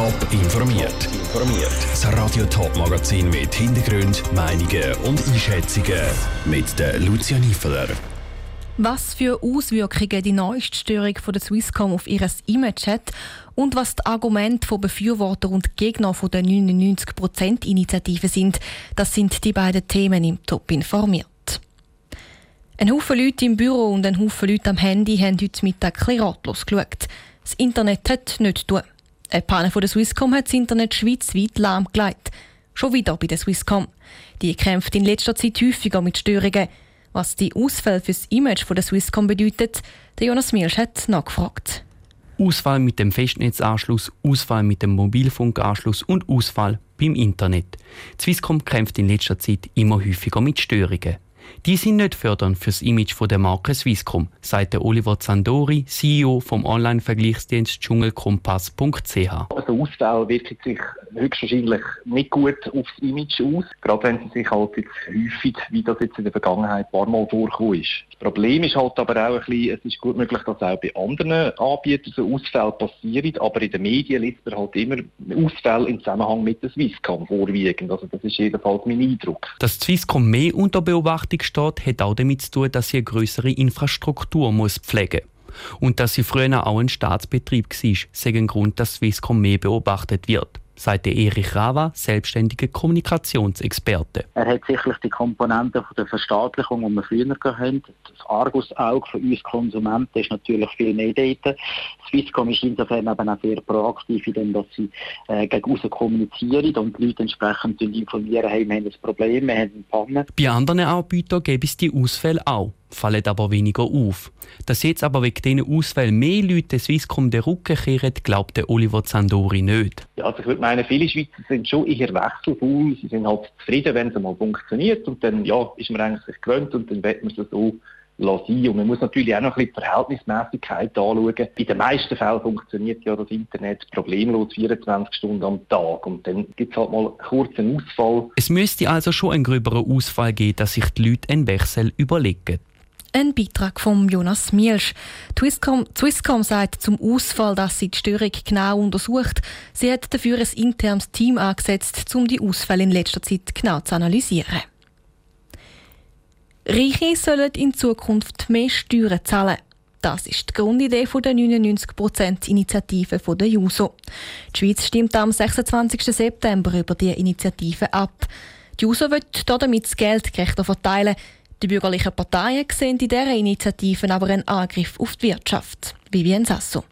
Top informiert. Informiert. Das Radio Top Magazin mit Hintergrund, Meinungen und Einschätzungen mit der Lucia Niefeler. Was für Auswirkungen die neueste Störung von der Swisscom auf ihr Image hat und was die Argumente von Befürworter und Gegner von der 99%-Initiative sind, das sind die beiden Themen im Top informiert. Ein Haufen Leute im Büro und ein Haufen Leute am Handy haben heute Mittag ein ratlos geschaut. Das Internet hat nicht tun. Eine Panne von der Swisscom hat das Internet schweizweit lahmgelegt. Schon wieder bei der Swisscom. Die kämpft in letzter Zeit häufiger mit Störungen. Was die Ausfälle für das Image von der Swisscom bedeutet, der Jonas Milsch hat nachgefragt. Ausfall mit dem Festnetzanschluss, Ausfall mit dem Mobilfunkanschluss und Ausfall beim Internet. Die Swisscom kämpft in letzter Zeit immer häufiger mit Störungen. Die sind nicht fördernd für das Image der Marke Swisscom, sagt Oliver Zandori, CEO vom Online-Vergleichsdienst dschungelkompass.ch. Also Ausfall wirkt sich höchstwahrscheinlich nicht gut aufs Image aus, gerade wenn sie sich halt jetzt häufig, wie das jetzt in der Vergangenheit ein paar Mal vorgekommen ist. Das Problem ist halt aber auch ein bisschen, es ist gut möglich, dass auch bei anderen Anbietern so Ausfälle passieren, aber in den Medien liest man halt immer Ausfälle im Zusammenhang mit der Swisscom vorwiegend. Also das ist jedenfalls mein Eindruck. Dass Swisscom mehr unter Beobachtung steht, hat auch damit zu tun, dass sie eine größere Infrastruktur muss pflegen und dass sie früher auch ein Staatsbetrieb war, sei ein Grund, dass Swisscom mehr beobachtet wird sagt Erich Rava, selbstständiger Kommunikationsexperte. Er hat sicherlich die Komponenten von der Verstaatlichung, die wir früher hatten. Das Argusauge für uns Konsumenten ist natürlich viel mehr dort. Swisscom ist insofern eben auch sehr proaktiv, indem dass sie äh, gegen außen kommunizieren und die Leute entsprechend informieren, hey, wir haben ein Problem, wir haben eine Panne. Bei anderen Anbietern gäbe es die Ausfälle auch fallen aber weniger auf. Dass jetzt aber wegen diesen Ausfällen mehr Leute Swisscom den Rücken kehren, glaubt Oliver Zandori nicht. Ja, also ich würde meinen, viele Schweizer sind schon eher wechselvoll. Sie sind halt zufrieden, wenn es mal funktioniert und dann ja, ist man eigentlich sich gewöhnt und dann wird man es so sein. Und man muss natürlich auch noch ein bisschen die Verhältnismäßigkeit anschauen. Bei den meisten Fällen funktioniert ja das Internet problemlos 24 Stunden am Tag. Und dann gibt es halt mal einen kurzen Ausfall. Es müsste also schon einen gröberen Ausfall geben, dass sich die Leute einen Wechsel überlegen. Ein Beitrag von Jonas Mielsch. Swisscom, Swisscom sagt zum Ausfall, dass sie die Störung genau untersucht. Sie hat dafür ein internes Team angesetzt, um die Ausfälle in letzter Zeit genau zu analysieren. Reiche sollen in Zukunft mehr Steuern zahlen. Das ist die Grundidee der 99%-Initiative der JUSO. Die Schweiz stimmt am 26. September über die Initiative ab. Die JUSO wird damit das Geld gerechter verteilen. Die bürgerlichen Parteien sehen in dieser Initiative aber einen Angriff auf die Wirtschaft. Vivian Sasso.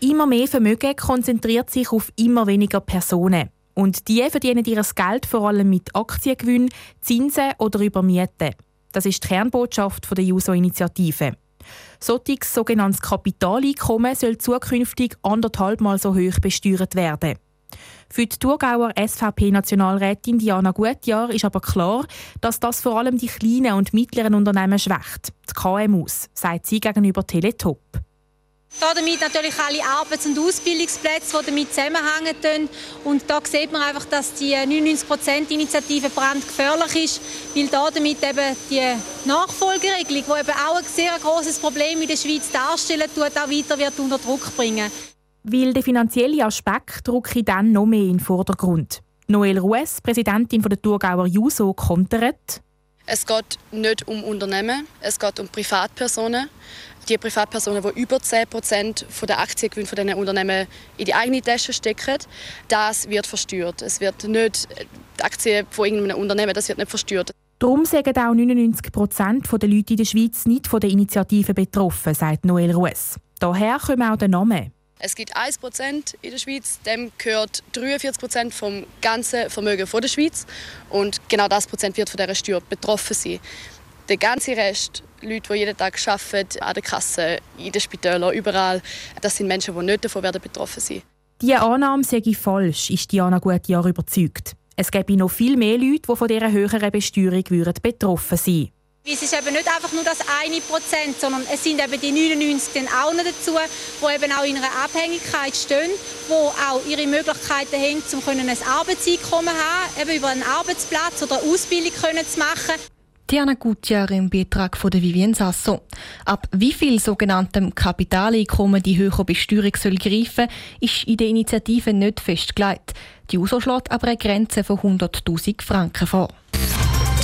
Immer mehr Vermögen konzentriert sich auf immer weniger Personen. Und die verdienen ihr Geld vor allem mit Aktiengewinnen, Zinsen oder über Mieten. Das ist die Kernbotschaft der JUSO-Initiative. Solches sogenanntes Kapitaleinkommen soll zukünftig anderthalbmal so hoch besteuert werden. Für die Thurgauer SVP-Nationalrätin Diana Gutjahr ist aber klar, dass das vor allem die kleinen und mittleren Unternehmen schwächt, die KMUs, sagt sie gegenüber Teletop. Damit natürlich alle Arbeits- und Ausbildungsplätze, die damit zusammenhängen. Und da sieht man einfach, dass die 99%-Initiative brandgefährlich ist, weil da damit eben die Nachfolgeregelung, die eben auch ein sehr großes Problem in der Schweiz darstellt, tut, auch weiter wird unter Druck bringen weil der finanzielle Aspekt rücke dann noch mehr in den Vordergrund. Noel Rues, Präsidentin der Thurgauer JUSO, kontert. Es geht nicht um Unternehmen, es geht um Privatpersonen. Die Privatpersonen, die über 10% der Aktiengewinne von diesen Unternehmen in die eigene Tasche stecken, das wird versteuert. Es wird nicht die Aktie von irgendeinem Unternehmen, das wird nicht versteuert. Darum sagen auch 99% der Leute in der Schweiz nicht von der Initiative betroffen, sagt Noel Rues. Daher kommen auch der Name. Es gibt 1% in der Schweiz, dem gehört 43% vom ganzen Vermögen der Schweiz. Und genau das Prozent wird von dieser Steuer betroffen sein. Der ganze Rest, Leute, die jeden Tag arbeiten, an der Kasse, in den Spitälern, überall, das sind Menschen, die nicht davon werden betroffen sein Diese Annahme sei falsch, ist Diana Gutjahr überzeugt. Es gäbe noch viel mehr Leute, die von dieser höheren Besteuerung betroffen sein würden. Es ist eben nicht einfach nur das eine Prozent, sondern es sind eben die 99 dann auch noch dazu, die eben auch in einer Abhängigkeit stehen, die auch ihre Möglichkeiten haben, um ein Arbeitseinkommen zu haben, eben über einen Arbeitsplatz oder eine Ausbildung zu machen. Diana Gutjahr im Beitrag von der Vivien Sasso. Ab wie viel sogenanntem Kapitaleinkommen die höhere Besteuerung soll greifen, ist in der Initiative nicht festgelegt. Die USO schlägt aber eine Grenze von 100.000 Franken vor.